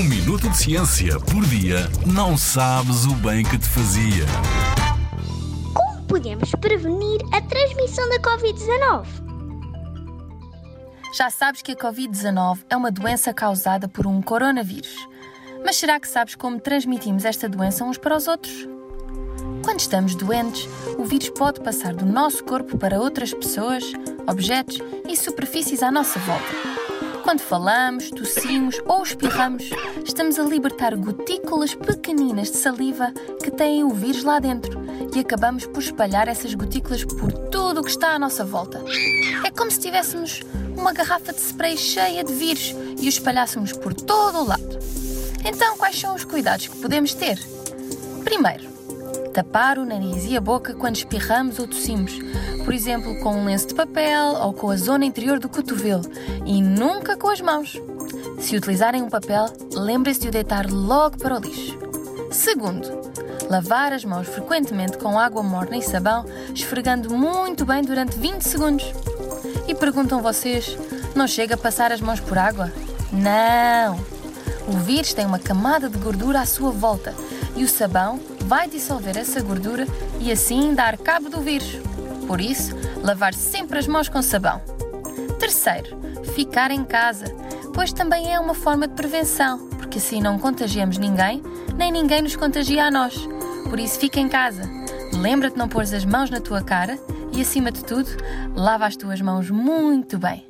Um minuto de ciência por dia não sabes o bem que te fazia. Como podemos prevenir a transmissão da Covid-19? Já sabes que a Covid-19 é uma doença causada por um coronavírus. Mas será que sabes como transmitimos esta doença uns para os outros? Quando estamos doentes, o vírus pode passar do nosso corpo para outras pessoas, objetos e superfícies à nossa volta. Quando falamos, tossimos ou espirramos, estamos a libertar gotículas pequeninas de saliva que têm o vírus lá dentro e acabamos por espalhar essas gotículas por tudo o que está à nossa volta. É como se tivéssemos uma garrafa de spray cheia de vírus e o espalhássemos por todo o lado. Então, quais são os cuidados que podemos ter? Primeiro, tapar o nariz e a boca quando espirramos ou tossimos, por exemplo, com um lenço de papel ou com a zona interior do cotovelo, e nunca com as mãos. Se utilizarem um papel, lembrem-se de o deitar logo para o lixo. Segundo, lavar as mãos frequentemente com água morna e sabão, esfregando muito bem durante 20 segundos. E perguntam vocês: não chega a passar as mãos por água? Não! Vírus tem uma camada de gordura à sua volta e o sabão vai dissolver essa gordura e assim dar cabo do vírus. Por isso, lavar sempre as mãos com sabão. Terceiro, ficar em casa, pois também é uma forma de prevenção, porque assim não contagiamos ninguém, nem ninguém nos contagia a nós. Por isso, fica em casa. Lembra-te de não pôr as mãos na tua cara e, acima de tudo, lava as tuas mãos muito bem.